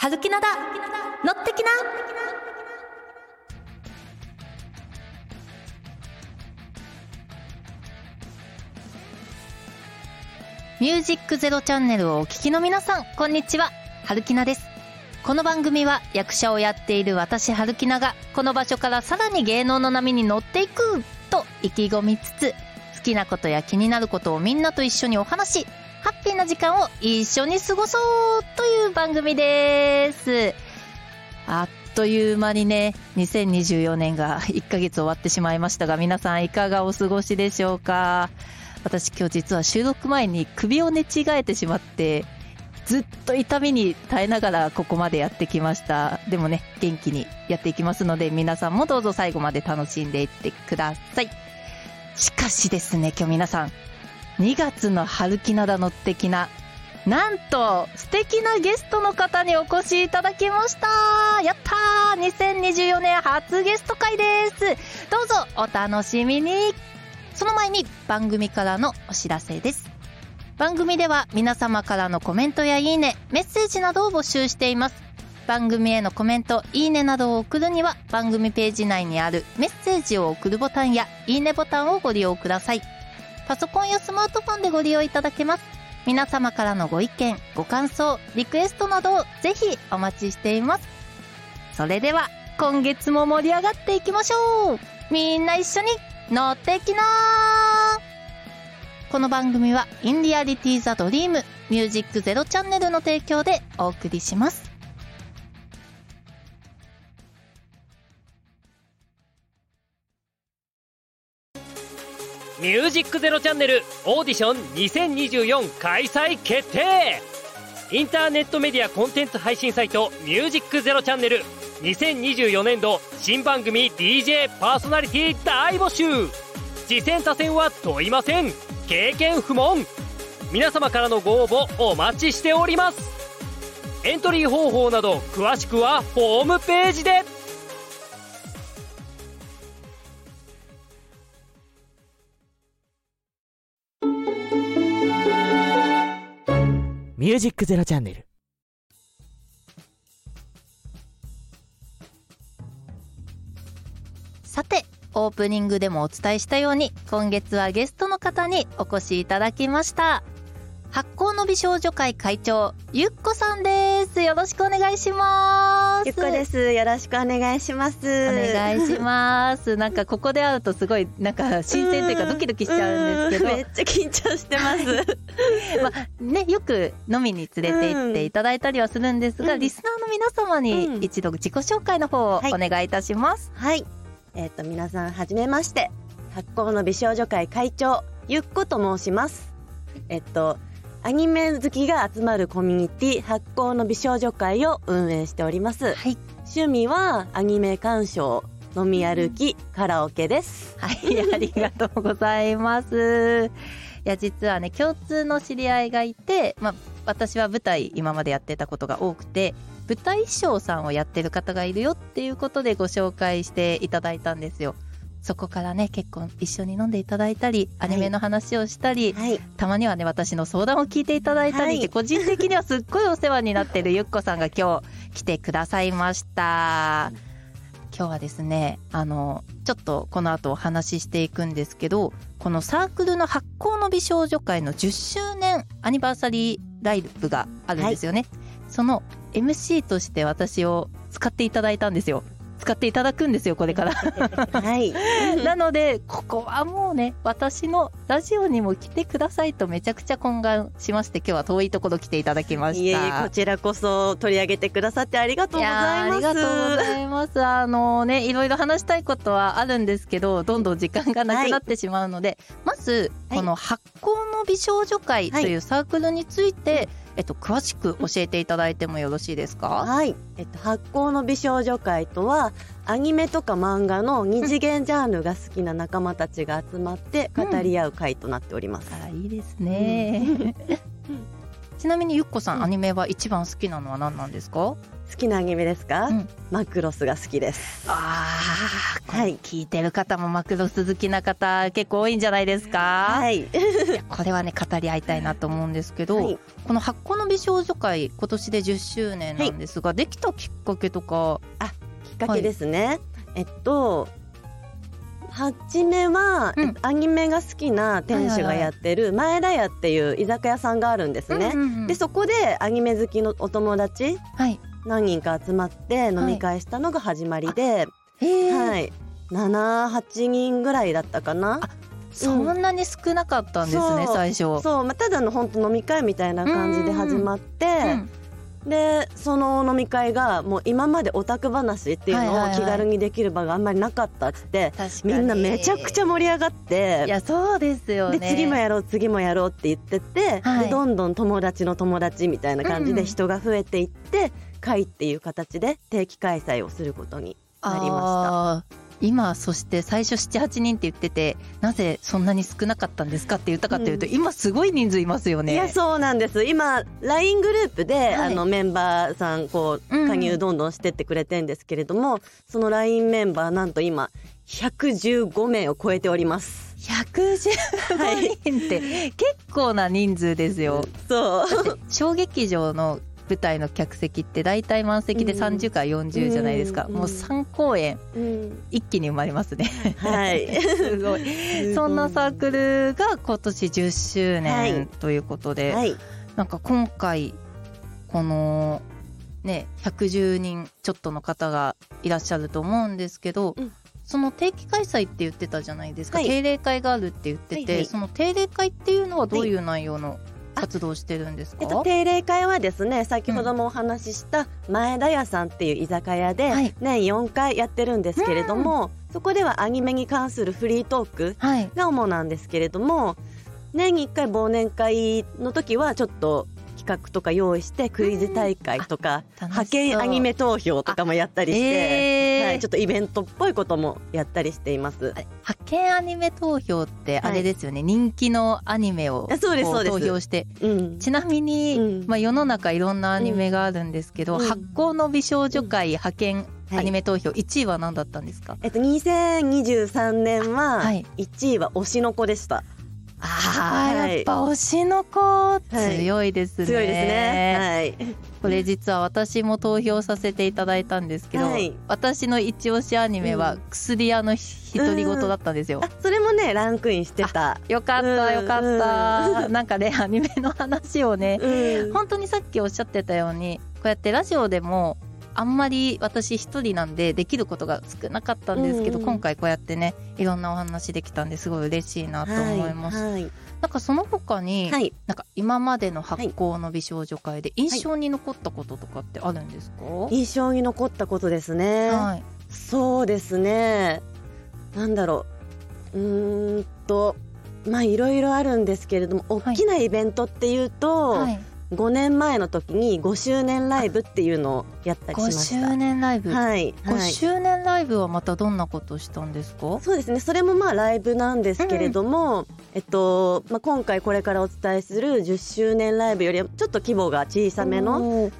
はるきなだ乗ってきなミュージックゼロチャンネルをお聞きの皆さん、こんにちは。はるきなです。この番組は役者をやっている私、はるきなが、この場所からさらに芸能の波に乗っていくと意気込みつつ、好きなことや気になることをみんなと一緒にお話し、ハッピーな時間を一緒に過ごそうという番組です。あっという間にね、2024年が1ヶ月終わってしまいましたが、皆さんいかがお過ごしでしょうか？私今日実は収録前に首を寝違えてしまって、ずっと痛みに耐えながらここまでやってきました。でもね、元気にやっていきますので、皆さんもどうぞ最後まで楽しんでいってください。しかしですね、今日皆さん、2月の春木灘の的な、なんと、素敵なゲストの方にお越しいただきましたやったー !2024 年初ゲスト会ですどうぞお楽しみにその前に番組からのお知らせです。番組では皆様からのコメントやいいね、メッセージなどを募集しています。番組へのコメント、いいねなどを送るには番組ページ内にあるメッセージを送るボタンやいいねボタンをご利用ください。パソコンやスマートフォンでご利用いただけます。皆様からのご意見、ご感想、リクエストなどをぜひお待ちしています。それでは、今月も盛り上がっていきましょうみんな一緒に乗ってきなーこの番組は、インディアリティザドリームミュージックゼロチャンネルの提供でお送りします。ミュージックゼロチャンネルオーディション2024開催決定。インターネットメディアコンテンツ配信サイトミュージックゼロチャンネル2024年度新番組 DJ パーソナリティ大募集。次戦他戦は問いません。経験不問。皆様からのご応募お待ちしております。エントリー方法など詳しくはホームページで。ミュージックゼロチャンネルさて、オープニングでもお伝えしたように、今月はゲストの方にお越しいただきました。発行の美少女会会長、ゆっこさんです。よろしくお願いします。ゆっこです。よろしくお願いします。お願いします。なんかここで会うとすごい、なんか新鮮というかドキドキしちゃうんですけど、めっちゃ緊張してます。まあね、よく飲みに連れて行っていただいたりはするんですが、うんリスナーの皆様うんに一度自己紹介の方をおはい願いいたします。はい。えっ、と、皆さん、はじめまして。発行の美少女会会長、ゆっこと申します。えっと、アニメ好きが集まるコミュニティ、発行の美少女会を運営しております。はい。趣味は、アニメ鑑賞、飲み歩き、カラオケです。はい、ありがとうございます。いや、実はね、共通の知り合いがいて、まあ、私は舞台今までやってたことが多くて、舞台衣装さんをやってる方がいるよっていうことでご紹介していただいたんですよ。そこからね、結構一緒に飲んでいただいたり、アニメの話をしたり、はい。たまにはね、私の相談を聞いていただいたりで、はい個人的にはすっごいお世話になってるゆっこさんが今日来てくださいました。今日はですね、あの、ちょっとこの後お話ししていくんですけど、このサークルの発行の美少女会の10周年アニバーサリーライブがあるんですよね。その MC として私を使っていただいたんですよ。使っていただくんですよ、これから。はい。なので、ここはもうね、私のラジオにも来てくださいとめちゃくちゃ懇願しまして、今日は遠いところ来ていただきました。いえこちらこそ取り上げてくださってありがとうございます。ありがとうございます。あのね、いろいろ話したいことはあるんですけど、どんどん時間がなくなってしまうので、まず、はいこの発行の美少女会というサークルについて、えっと、詳しく教えていただいてもよろしいですか？はい。えっと、発行の美少女会とは、アニメとか漫画の二次元ジャンルが好きな仲間たちが集まって語り合う会となっております。あら、いいですね。ちなみにゆっこさん、うん。アニメは一番好きなのは何なんですか？好きなアニメですか、うん。マクロスが好きです。ああ、はい。聞いてる方もマクロス好きな方結構多いんじゃないですか、はい。これはね語り合いたいなと思うんですけど、はい。この発酵の美少女会今年で10周年なんですが、できたきっかけとか？きっかけですね、えっと初めは、うん。えっとアニメが好きな店主がやってる前田屋ってい。う居酒屋さんがあるんですね、うんうんうんでそこでアニメ好きのお友達はい。何人か集まって飲み会したのが始まりで、えー。はい、78人ぐらいだったかな。そんなに少なかったんですね、そう。最初。そう、まあ、ただの本当飲み会みたいな感じで始まって、うんでその飲み会がもう今までオタク話っていうのを気軽にできる場があんまりなかったっつって、みんなめちゃくちゃ盛り上がっていやそうですよね。で次もやろう次もやろうって言ってて、はい。でどんどん友達の友達みたいな感じうんで人が増えていって、会っていう形で定期開催をすることになりまあー今そして最初78人って言っててなぜそんなに少なかったんですかって言ったかというと、うん今すごい人数いますよね。いやそうなんです今 LINE グループで、はいあのメンバーさんこううん加入どんどんしてってくれてんですけれども、その LINE メンバーなんと今115名を超えております。115人って結構な人数ですよ。そう小劇場の舞台の客席って大体満席でうん。30から40じゃないですか、うん。もう3公演うん。一気に生まれますね。は い。すごい。そんなサークルが今年10周はい。年ということで、はい。なんか今回このね110人ちょっとの方がいらっしゃると思うんですけど、うん。その定期開催って言ってたじゃないですか、はい。定例会があるって言ってて、はいはい。その定例会っていうのはどういう内容の活動をしてるんですか、えっと、定例会はですね先ほどもお話しした前田屋さんっていう居酒屋ではい。年4回やってるんですけれども、そこではアニメに関するフリートークはい。が主なんですけれども年に1回忘年会の時はちょっと企画とか用意してクイズ大会とか派遣アニメ投票とかもやったりして、えー。はい、ちょっとイベントっぽいこともやったりしています。派遣アニメ投票ってあれですよね、人気のアニメを投票して。うん、ちなみに、うん。まあ、世の中いろんなアニメがあるんですけど、うん。発行の美少女会派遣はいアニメ投票1位は何だったんですか、えっと、2023年ははい。1位は推しの子でした。あー、はいやっぱ推しの子強いですね、強いですね。はい。これ実は私も投票させていただいたんですけど、はい。私の一押しアニメはうん。薬屋の独り言だったんですよ、あ、それもね、ランクインしてた。よかったよかった。なんかねアニメの話をねうん。本当にさっきおっしゃってたようにこうやってラジオでもあんまり私一人なんでできることが少なかったんですけど、うん今回こうやってねいろんなお話できたんですごい嬉しいなと思います、はい。なんかその他に、はい。なんか今までの発行の美少女会で印象に残ったこととかってあるんですか、はい印象に残ったことですね。そうですね。なんだろう。うーんと。まあいろいろあるんですけれども大きなイベントっていうと、はい、5年前の時に5周年ライブっていうのをやったりしま5した。周年ライブ、はい、5はい、周年ライブはまたどんなことをしたんですか？そうですね。それもまあライブなんですけれども、えっとまあ、今回これからお伝えする10周年ライブよりはちょっと規模が小さめの、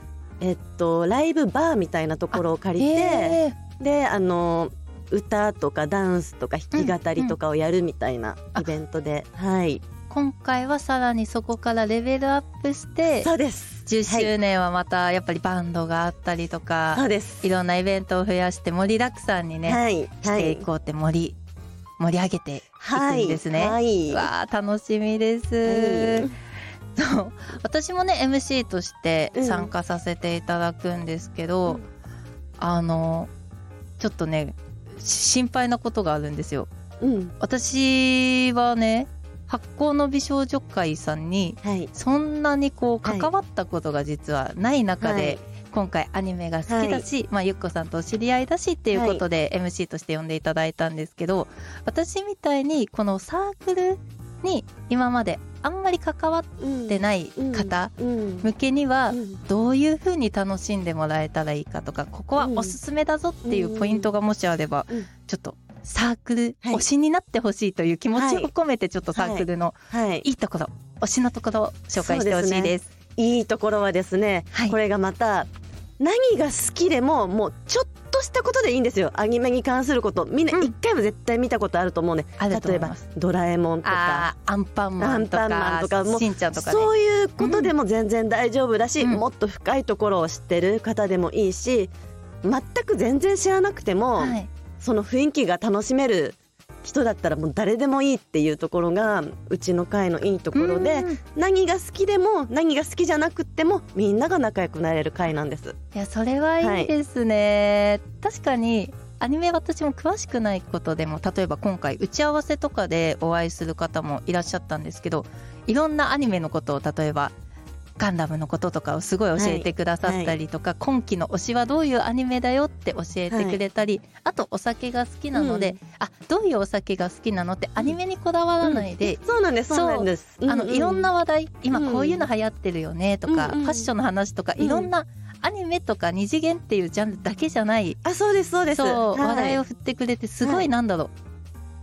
えっと、ライブバーみたいなところを借りて、えであの歌とかダンスとか弾き語りとかをやるみたいなイベントで、はい。ー今回はさらにそこからレベルアップしてそうです。10周年はまたやっぱりバンドがあったりとそうか、です。いろんなイベントを増やして盛りだくさんにね、はいしていこうって盛り盛り上げていくんですね。はい、はわあ楽しみです、い。そう。私もね MC としてうん。参加させていただくんですけど、うん。あのちょっとねし心配なことがあるんですよ。うん。私はね発行の美少女会さんにはい。そんなにこうはい関わったことが実はない中で、はい。今回アニメが好きだし、まあ、ゆっこさんとお知り合いだしっていうことで MC として呼んでいただいたんですけど、私みたいにこのサークルに今まであんまり関わってない方うん。向けにはうん。どういう風に楽しんでもらえたらいいかとかここはおすすめだぞっていうポイントがもしあればうん。ちょっとサークルはい。推しになってほしいという気持ちを込めてちょっとサークルのはい。い。いところ推しのところを紹介してほしいです。いいところはですね、はい。これがまた何が好きでももうちょっとしたことでいいんですよ。アニメに関すること。みんなうん。一回は絶対見たことあると思うね、あると例えば思います「ドラえもん」とか。アンパンマンとかとか。もうしんちゃんとか。ねそういうことでも全然大丈夫だし、うん。もっと深いところを知ってる方でもいいし全く全然知らなくても、はいその雰囲気が楽しめる人だったらもう誰でもいいっていうところがうちの会のいいところでうん何が好きでも何が好きじゃなくってもみんなが仲良くなれる会なんです。いやそれはいいですね、確かにアニメ私も詳しくないことでも例えば今回打ち合わせとかでお会いする方もいらっしゃったんですけどいろんなアニメのことを例えばガンダムのこととかをすごい教えてくださったりとか、今期の推しはどういうアニメだよって教えてくれたり、あとお酒が好きなので、うん。あどういうお酒が好きなのってアニメにこだわらないで、そうなんですそうなんです。あのいろんな話題今うんこういうの流行ってるよねとか、うんうんファッションの話とか、うん。いろんなアニメとか二次元っていうジャンルだけじゃない。あそうですそうです。そう、はい。話題を振ってくれてすごはい。いなんだろう、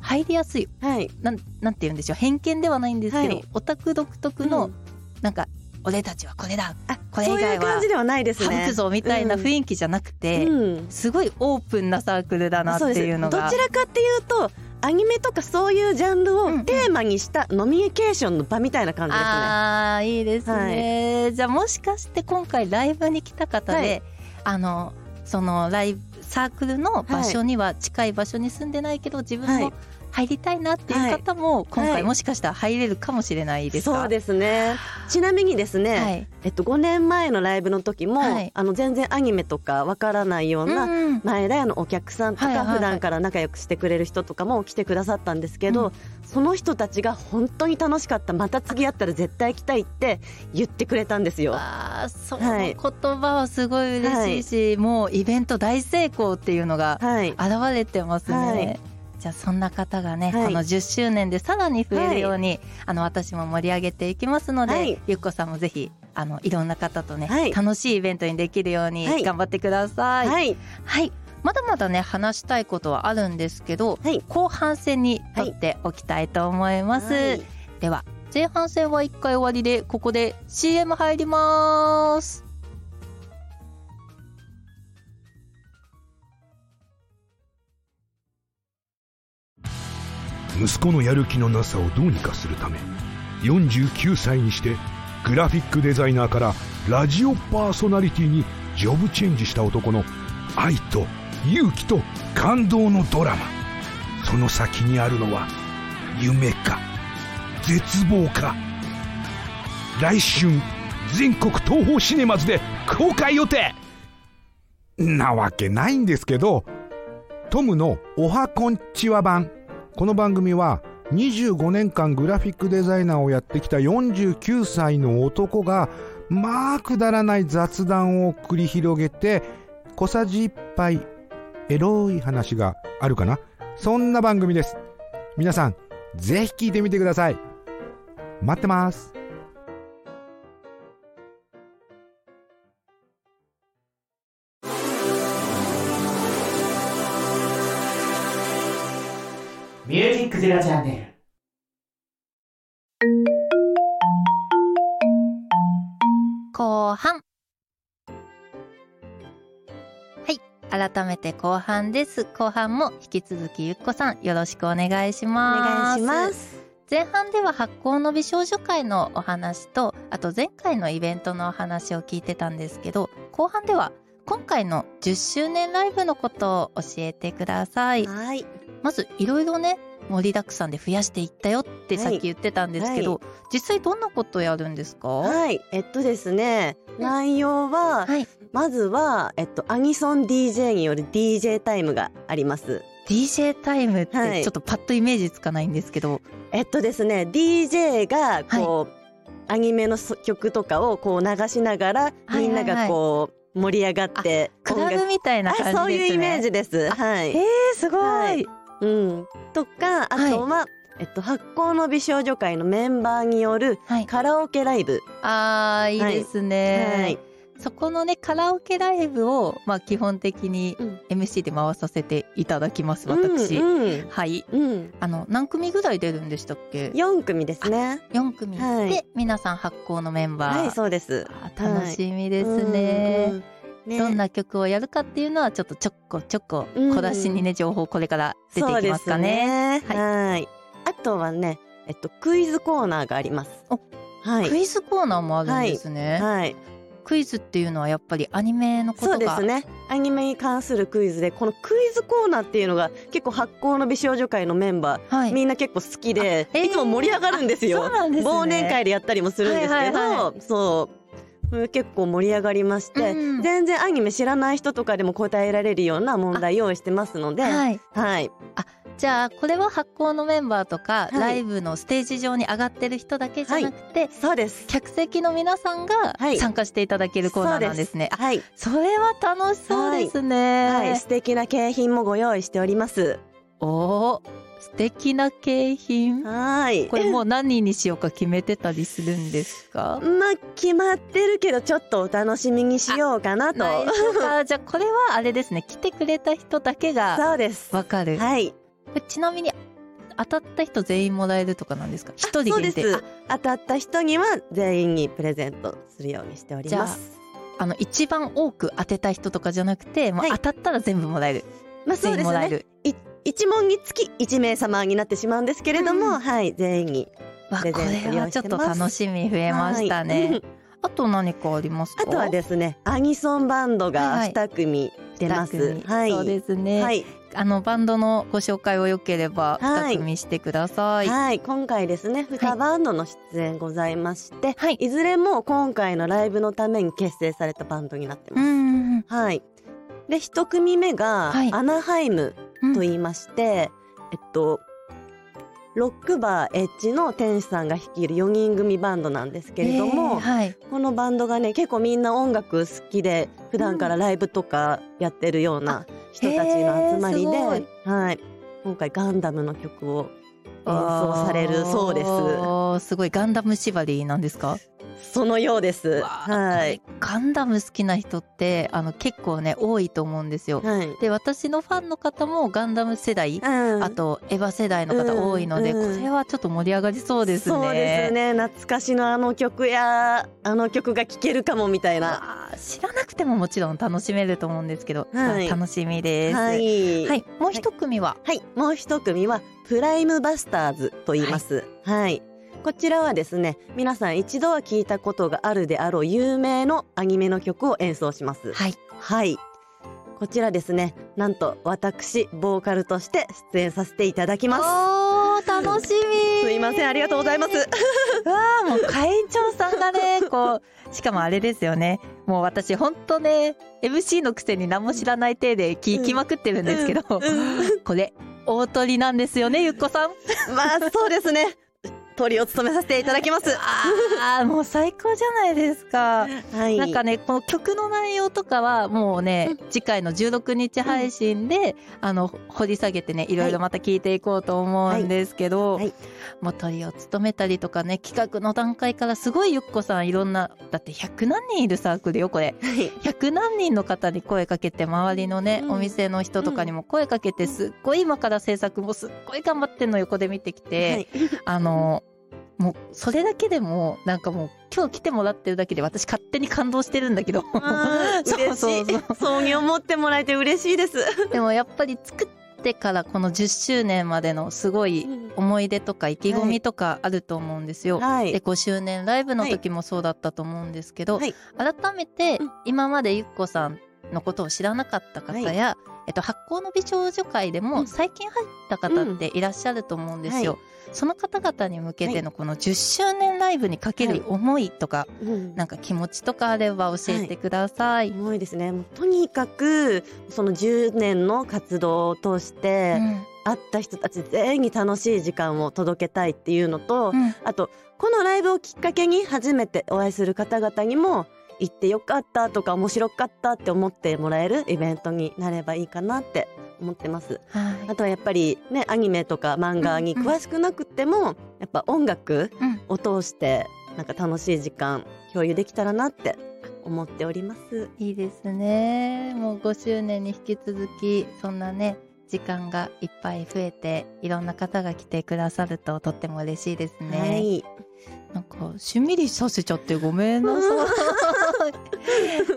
入りやすい。はい。なんなんて言うんでしょう偏見ではないんですけど、はい。オタク独特うの、ん。なんか俺たちはこれだ。あこれ以そういう外は感じではないですね。省くぞみたいな雰囲気じゃなくて、うん。すごいオープンなサークルだなっていうのが。どちらかっていうとアニメとかそういうジャンルうんうん。をテーマにしたノミニケーションの場みたいな感じですね。あーいいですね、じゃあもしかして今回ライブに来た方で、はい。あのそのライブサークルの場所には近い場所に住んでないけど自分もはい入りたいなっていう方も今はい。回もしかしたら入れるかもしれないですか、そうですね。ちなみにですね、はい。えっと5年前のライブの時も、はい。あの全然アニメとかわからないような、前田屋のお客さんとか、はいはいはい。普段から仲良くしてくれる人とかも来てくださったんですけど、うん。その人たちが本当に楽しかったまた次会ったら絶対来たいって言ってくれたんですよ。あーそのはい。言葉はすごい嬉しいし、もうイベント大成功っていうのがはい、現れてますね。はいじゃあそんな方がね、はい。この10周年でさらに増えるように、あの私も盛り上げていきますので、はい。ゆっこさんもぜひあのいろんな方とね、はい。楽しいイベントにできるようにはい。頑張ってください。はい、はい、まだまだね話したいことはあるんですけど、はい。後半戦にとっておきたいと思います。はい。では前半戦は1回終わりでここで CM 入ります。息子のやる気のなさをどうにかするため49歳にしてグラフィックデザイナーからラジオパーソナリティにジョブチェンジした男の愛と勇気と感動のドラマ。その先にあるのは夢か絶望か。来春全国東宝シネマズで公開予定。なわけないんですけどトムのおはこんちは版。この番組は25年間グラフィックデザイナーをやってきた49歳の男がまあくだらない雑談を繰り広げて小さじ1杯エロい話があるかな？そんな番組です。皆さんぜひ聞いてみてください。待ってます。クゼロチャンネル。後半。はい。改めて後半です。後半も引き続きゆっこさんよろしくお願いしおます。願いします。前半では発行の美少女会のお話とあと前回のイベントのお話を聞いてたんですけど後半では今回の10周年ライブのことを教えてください。はい、まずいろいろね盛りだくさんで増やしていったよってさっき言ってたんですけど、は実際どんなことやるんですか？ははい、えっとですね、内容は、い。まずは、えっと、アニソン DJ による DJ タイムがあります。DJ タイムっはい。てちょっとパッとイメージつかないんですけど、えっとですね、DJ がこう、アニメのそ曲とかをこう流しながら、はいみんながこう盛り上がってクラブみたいな感じですね。あそういうイメージです。はい。えー、すごい、はいうん。とかあとは、えっと発行の美少女会のメンバーによるはい、カラオケライブ。あーいいですね、はい。そこのねカラオケライブをまあ基本的にうん。MC で回させていただきます私、うんはい。うん。うんあの何組ぐらい出るんでしたっけ？4組ですね。4組、はい。で皆さん発行のメンバー、はいそうです。楽しみですね、うんうんね。どんな曲をやるかっていうのはちょっとちょこちょこうん。小出しにね情報これから出ていきますかね。ね。はい。あとはねえっとクイズコーナーがあります。おはい。クイズコーナーもあるんですね、はい。クイズっていうのはやっぱりアニメのことがそうですね。アニメに関するクイズでこのクイズコーナーっていうのが結構発行の美少女会のメンバー、はい。みんな結構好きで、あえー。いつも盛り上がるんですよ。あそうなんですね。忘年会でやったりもするんですけど、はいはいはそう結構盛り上がりまして、うん。全然アニメ知らない人とかでも答えられるような問題用意してますのではい。はい。じゃあこれは発行のメンバーとか、はい。ライブのステージ上に上がってる人だけじゃなくて、そうです。客席の皆さんがはい。参加していただけるコーナーなんですね。あはい、それは楽しそうですね。はい、素敵な景品もご用意しております。おお素敵な景品。はい。これもう何にしようか決めてたりするんですか？まあ、決まってるけど、ちょっとお楽しみにしようかなと。あじゃあこれはあれですね。来てくれた人だけが。そうです。わかる。はい。ちなみに、当たった人全員もらえるとかなんですか？一人限定当たった人には全員にプレゼントするようにしておりますあの一番多く当てた人とかじゃなくて、まあ、当たったら全部もらえる、ま員もらえる一一問につき一名様になってしまうんですけれども、うん、はい全員にプ。これはちょっと楽しみ増えましたね。あと何かありますか？あとはですね、アニソンバンドが二組出ます。はい、はい、そうですね。はい、あのバンドのご紹介をよければ2組してください。はい、はい、今回ですね、2バンドの出演ございまして、はい、いずれも今回のライブのために結成されたバンドになってます。はい。で、1組目が、アナハイム。と言いまして、えっとロックバーエッジの天使さんが率いる4人組バンドなんですけれども、えーはい、このバンドがね結構みんな音楽好きで普段からライブとかやってるような人たちの集まりで、へーすはい、今回ガンダムの曲を演奏されるそうです。すごい。ガンダム縛りなんですか？そのようです。はい、ガンダム好きな人ってあの結構ね多いと思うんですよ。はい。で私のファンの方もガンダム世代、うん。あとエヴァ世代の方多いので、うん。うんこれはちょっと盛り上がりそうですね。そうですね。懐かしのあの曲やあの曲が聴けるかもみたいな。知らなくてももちろん楽しめると思うんですけど、はい。楽しみです。ははい、い、はいもう一組は、もう一組はプライムバスターズと言います。はい、こちらはですね皆さん一度は聞いたことがあるであろう有名のアニメの曲を演奏しますはい、はい。こちらですね、なんと私、ボーカルとして出演させていただきます。おー楽しみ すいません、ありがとうございます。わあもう会長さんがねこうしかもあれですよねもう私ほんとね MC のくせに何も知らない体で聞きまくってるんですけど、うんこれ大鳥なんですよねゆっこさん まあ、そうですね。鳥を務めさせていただきます。あーもう最高じゃないですか。はい。なんかねこの曲の内容とかはもうね、次回の16日配信で、あの掘り下げてねい。ろいろまた聞いていこうと思うんですけど、はい。はい。もう鳥を務めたりとかね企画の段階からすごいゆっこさんいろんなだって100何人いるサークルよこれ。はい。100何人の方に声かけて周りのね、うん。お店の人とかにも声かけてすっごい今から制作もすっごい頑張ってんの横で見てきて、はい。あのもうそれだけでもなんかもう今日来てもらってるだけで私勝手に感動してるんだけど。そう嬉そう。しい。そうに思ってもらえて嬉しいです。でもやっぱり作ってからこの10周年までのすごい思い出とか意気込みとかあると思う。んですよ。はいで5周年ライブの時もそう。だったと思う。んですけど、はい改めてう。ん今までゆっこさんのことを知らなかった方や、えっと、発行の美少女会でもうん。最近入った方っていらっしゃると思うんですよ。はい。その方々に向けてのこの10周年ライブにかける思いとか、うん。なんか気持ちとかあれば教えてください。重いですね。もうとにかく、その10年の活動を通して、うん。会った人たち全員に楽しい時間を届けたいっていうのと、うん。あとこのライブをきっかけに初めてお会いする方々にも行ってよかったとか面白かったって思ってもらえるイベントになればいいかなって思ってます。はいあとはやっぱりねアニメとか漫画に詳しくなくても、やっぱ音楽うんを通してなんか楽しい時間共有できたらなって思っております。いいですね。もう5周年に引き続き、そんなね、時間がいっぱい増えて、いろんな方が来てくださるととっても嬉しいですね。はい。か、しんみりさせちゃってごめんなさい。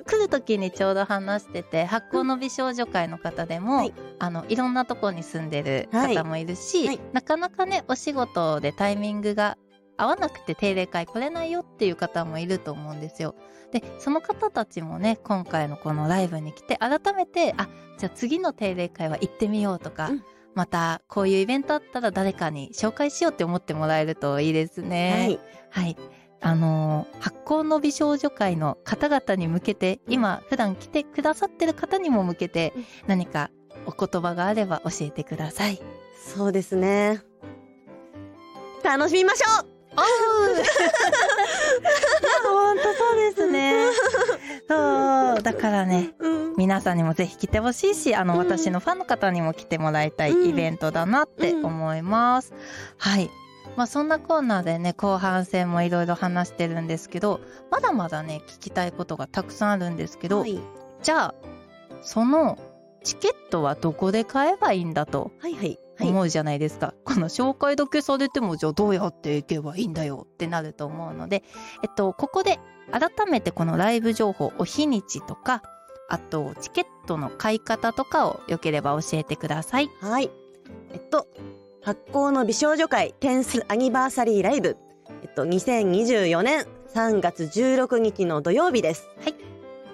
来る時にちょうど話してて、発酵の美少女会の方でも、はい。あの、いろんなとこに住んでる方もいるし、はいはい。なかなかね、お仕事でタイミングが合わなくて定例会来れないよっていう方もいると思うんですよ。で、その方たちもね、今回のこのライブに来て、改めて、あ、じゃあ次の定例会は行ってみようとか、うんまた、こういうイベントあったら誰かに紹介しようって思ってもらえるといいですね。はい。はい。あのー発酵の美少女会の方々に向けて、今、普段来てくださってる方にも向けてうん、何かお言葉があれば教えてください。そうですね。楽しみましょうおー ほんとそうですね。そう。だからね、うん。皆さんにもぜひ来てほしいし、あの、うん私のファンの方にも来てもらいたいうんイベントだなって思います。はい。まあそんなコーナーでね、後半戦もいろいろ話してるんですけど、まだまだね、聞きたいことがたくさんあるんですけど、はい。じゃあ、そのチケットはどこで買えばいいんだとはいはい。はい。思うじゃないですか。この紹介だけされても、じゃあどうやって行けばいいんだよってなると思うので、えっと、ここで改めてこのライブ情報、お日にちとか、あと、チケットの買い方とかをよければ教えてください。はい。えっと、発行の美少女会テンスアニバーサリーライブ。えっと、2024年3月16日の土曜日です。はい。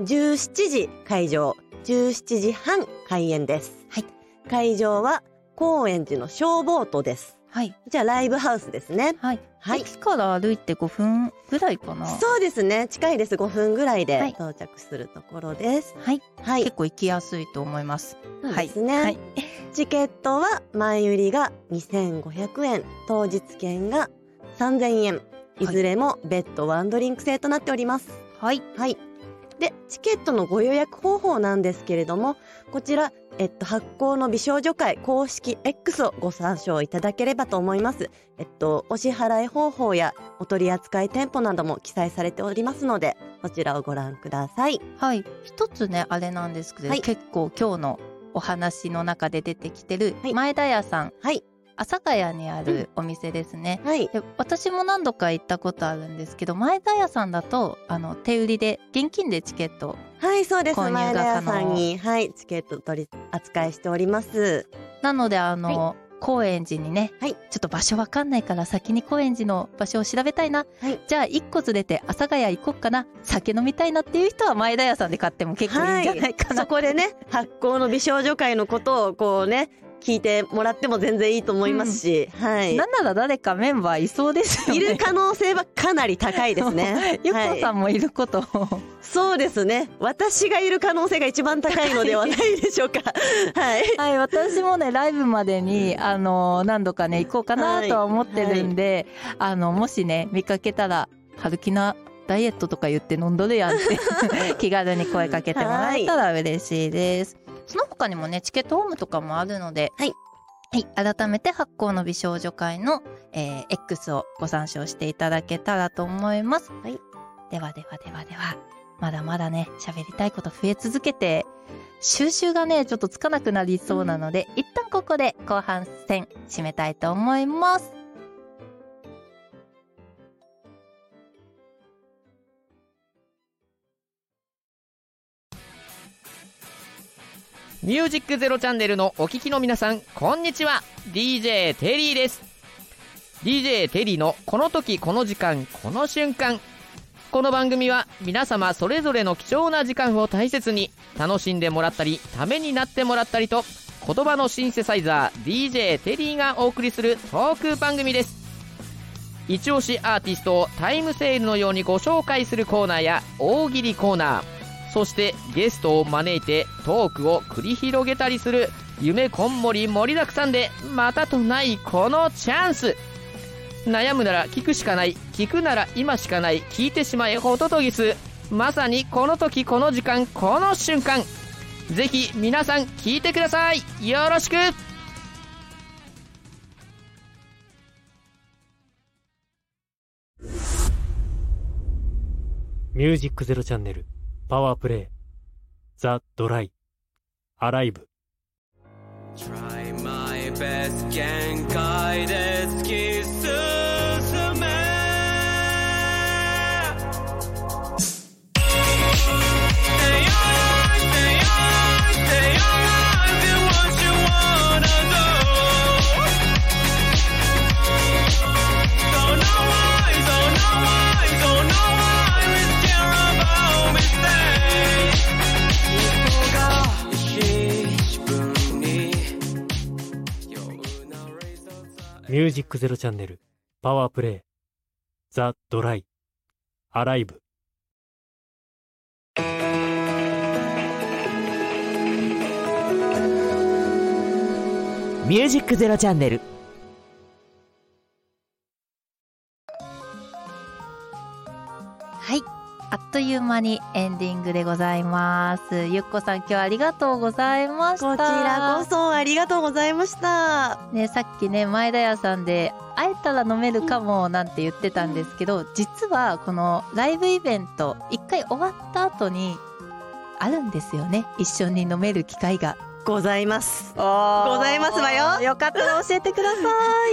17時会場、17時半開演です。はい。会場は高円寺の消防都です。はい。じゃあライブハウスですね。はい。はい。駅から歩いて5分ぐらいかな。そうですね。近いです。5分ぐらいではい到着するところです。はい。はい。結構行きやすいと思います。そうですね。はい。チケットは前売りが2500円、当日券が3000円。いずれもベッドワンドリンク制となっております。はい。はい。で、チケットのご予約方法なんですけれども、こちら、えっと、発行の美少女会公式 X をご参照いただければと思います。えっと、お支払い方法やお取り扱い店舗なども記載されておりますので、そちらをご覧ください。はい。一つね、あれなんですけど、はい結構今日のお話の中で出てきてる、はい前田屋さん、はい。阿佐ヶ谷にあるお店ですね。はい。で私も何度か行ったことあるんですけど、前田屋さんだと、あの、手売りで、現金でチケット。はい、そうです。購入が前田屋さ可能んに、はい、チケット取り扱いしております。なので、あの、高円寺にね、はいちょっと場所わかんないから先に高円寺の場所を調べたいな。はいじゃあ、一個ずれて阿佐ヶ谷行こっかな。酒飲みたいなっていう人は前田屋さんで買っても結構いいんじゃないかな。そこでね、発行の美少女会のことをこうね、聞いてもらっても全然いいと思いますし、はい。なんなら誰かメンバーいそうですよね。いる可能性はかなり高いですね。ゆっこさはい、んもいることを。そうですね。私がいる可能性が一番高いのではないでしょうか。はい。はい、私もね、ライブまでに、あの、何度かね、行こうかなとは思ってるんで、あの、もしね、見かけたら、春樹なダイエットとか言って飲んどるやんって、気軽に声かけてもらえたら嬉しいです。その他にもね、チケットホームとかもあるので、はい。はい、改めて発行の美少女会の、えー X をご参照していただけたらと思います。はい。ではではではでは、まだまだね、喋りたいこと増え続けて、収集がね、ちょっとつかなくなりそうなので、一旦ここで後半戦締めたいと思います。ミュージックゼロチャンネルのお聞きの皆さん、こんにちは。DJ テリーです。DJ テリーのこの時この時間この瞬間。この番組は皆様それぞれの貴重な時間を大切に楽しんでもらったり、ためになってもらったりと、言葉のシンセサイザー DJ テリーがお送りするトーク番組です。一押しアーティストをタイムセールのようにご紹介するコーナーや大喜利コーナー、そしてゲストを招いてトークを繰り広げたりする夢こんもり盛りだくさんでまたとないこのチャンス。悩むなら聞くしかない聞くなら今しかない聞いてしまえホトトギスまさにこの時この時間この瞬間。ぜひ皆さん聞いてください。よろしく。ミュージックゼロチャンネル。パワープレイザ・ドライアライブ Try my best 限界で好きミュージックゼロチャンネル。パワープレイ。ザ・ドライ。アライブ。ミュージックゼロチャンネルいう間にエンディングでございます。ゆっこさん今日はありがとうございました。こちらこそありがとうございました。ね、さっきね、前田屋さんで、会えたら飲めるかもなんて言ってたんですけど、実はこのライブイベント、一回終わった後に、あるんですよね。一緒に飲める機会が。ございます。ごございますわよよかったら教えてくださ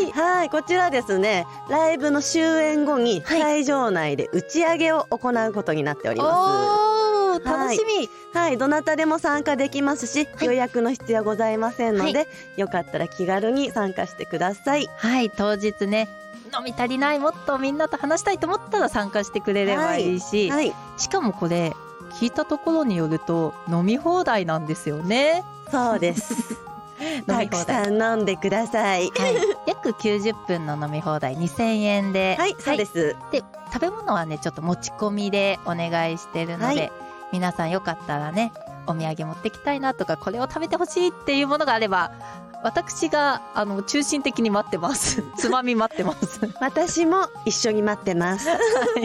い。はい、こちらですね、ライブの終演後にはい会場内で打ち上げを行うことになっておりまおー、楽しみ。す。はい、どなたでも参加できますし、はい予約の必要はございませんので、はよかったら気軽に参加してください。はい、当日ね、飲み足りない、もっとみんなと話したいと思ったら参加してくれればいいし、はい、しかもこれ、聞いたところによると、飲み放題なんですよね。そうです。飲たく。さん飲んでください。はい、約90分の飲み放題2000円で、はい、そうです。で食べ物はねちょっと持ち込みでお願いしてるので、はい皆さんよかったらねお土産持ってきたいなとかこれを食べてほしいっていうものがあれば私があの中心的に待ってます つまみ待ってます私も一緒に待ってます。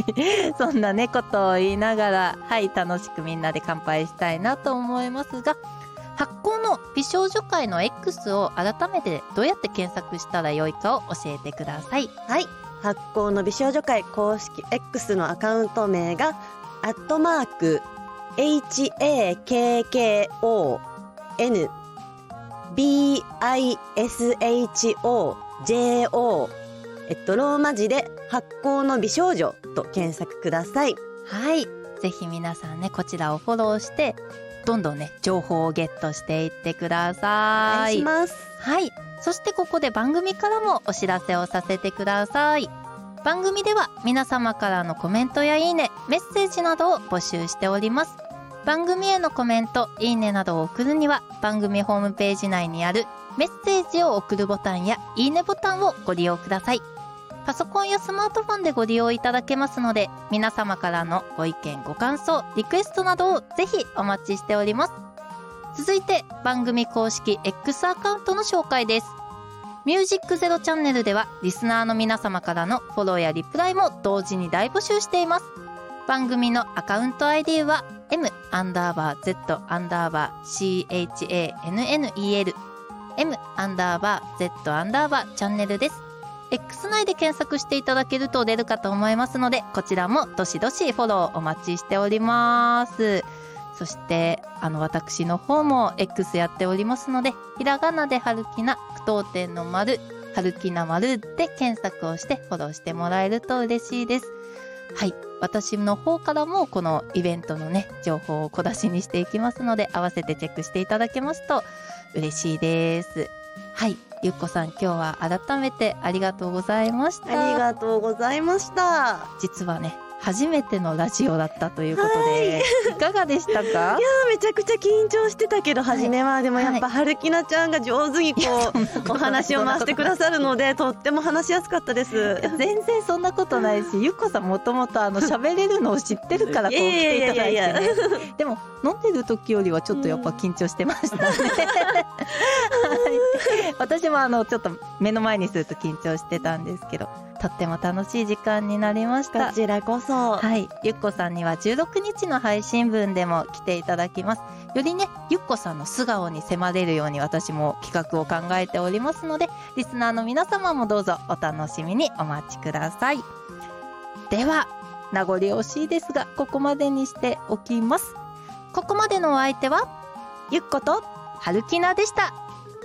そんなねことを言いながらはい楽しくみんなで乾杯したいなと思いますが発行の美少女会の X を改めてどうやって検索したらよいかを教えてくださいはい。発行の美少女会公式 X のアカウント名が、アットマーク、HAKKON、BISHOJO、えっと、ローマ字で発行の美少女と検索ください。はい。ぜひ皆さんね、こちらをフォローして、どんどんね、情報をゲットしていってくだおさい。願いします。はい。そしてここで番組からもお知らせをさせてください。番組では皆様からのコメントやいいね、メッセージなどを募集しております。番組へのコメント、いいねなどを送るには番組ホームページ内にあるメッセージを送るボタンやいいねボタンをご利用ください。パソコンやスマートフォンでご利用いただけますので、皆様からのご意見、ご感想、リクエストなどをぜひお待ちしております。続いて番組公式 X アカウントの紹介です。ミュージックゼロチャンネルではリスナーの皆様からのフォローやリプライも同時に大募集しています。番組のアカウント ID は m アンダーバー z アンダーバー c h a n n e l m アンダーバー z アンダーバーチャンネルです。X 内で検索していただけると出るかと思いますので、こちらもどしどしフォローお待ちしております。そして、あの、私の方も X やっておりますので、ひらがなではるきな、句読点の丸、はるきな丸で検索をしてフォローしてもらえると嬉しいです。はい。私の方からもこのイベントのね、情報を小出しにしていきますので、合わせてチェックしていただけますと嬉しいです。はい。ゆっこさん、今日は改めてありがとうございました。ありがとうございました。実はね、初めてのラジオだったということで、い、かがでしたか？めちゃくちゃ緊張してたけど、初めはでもやっぱ春きなちゃんが上手にこう、お話を回してくださるので、とっても話しやすかったです。全然そんなことないし、ゆっこさんもともとあの喋れるのを知ってるからこういや来ていただいいやいやいてね。でも飲んでる時よりはちょっとやっぱ緊張してましたね。は い私もあのちょっと目の前にすると緊張してたんですけど、とっても楽しい時間になりましたこ。ちらこそ。はい。ゆっこさんには16日の配信分でも来ていただきます。よりね、ゆっこさんの素顔に迫れるように私も企画を考えておりますので、リスナーの皆様もどうぞお楽しみにお待ちください。では、名残惜しいですが、ここまでにしておきます。ここまでのお相手は、ゆっこと、春きなでした。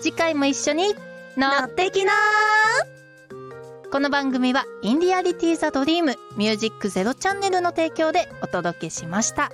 次回も一緒に乗ってきなこの番組はインディアリティザドリームミュージックゼロチャンネルの提供でお届けしました。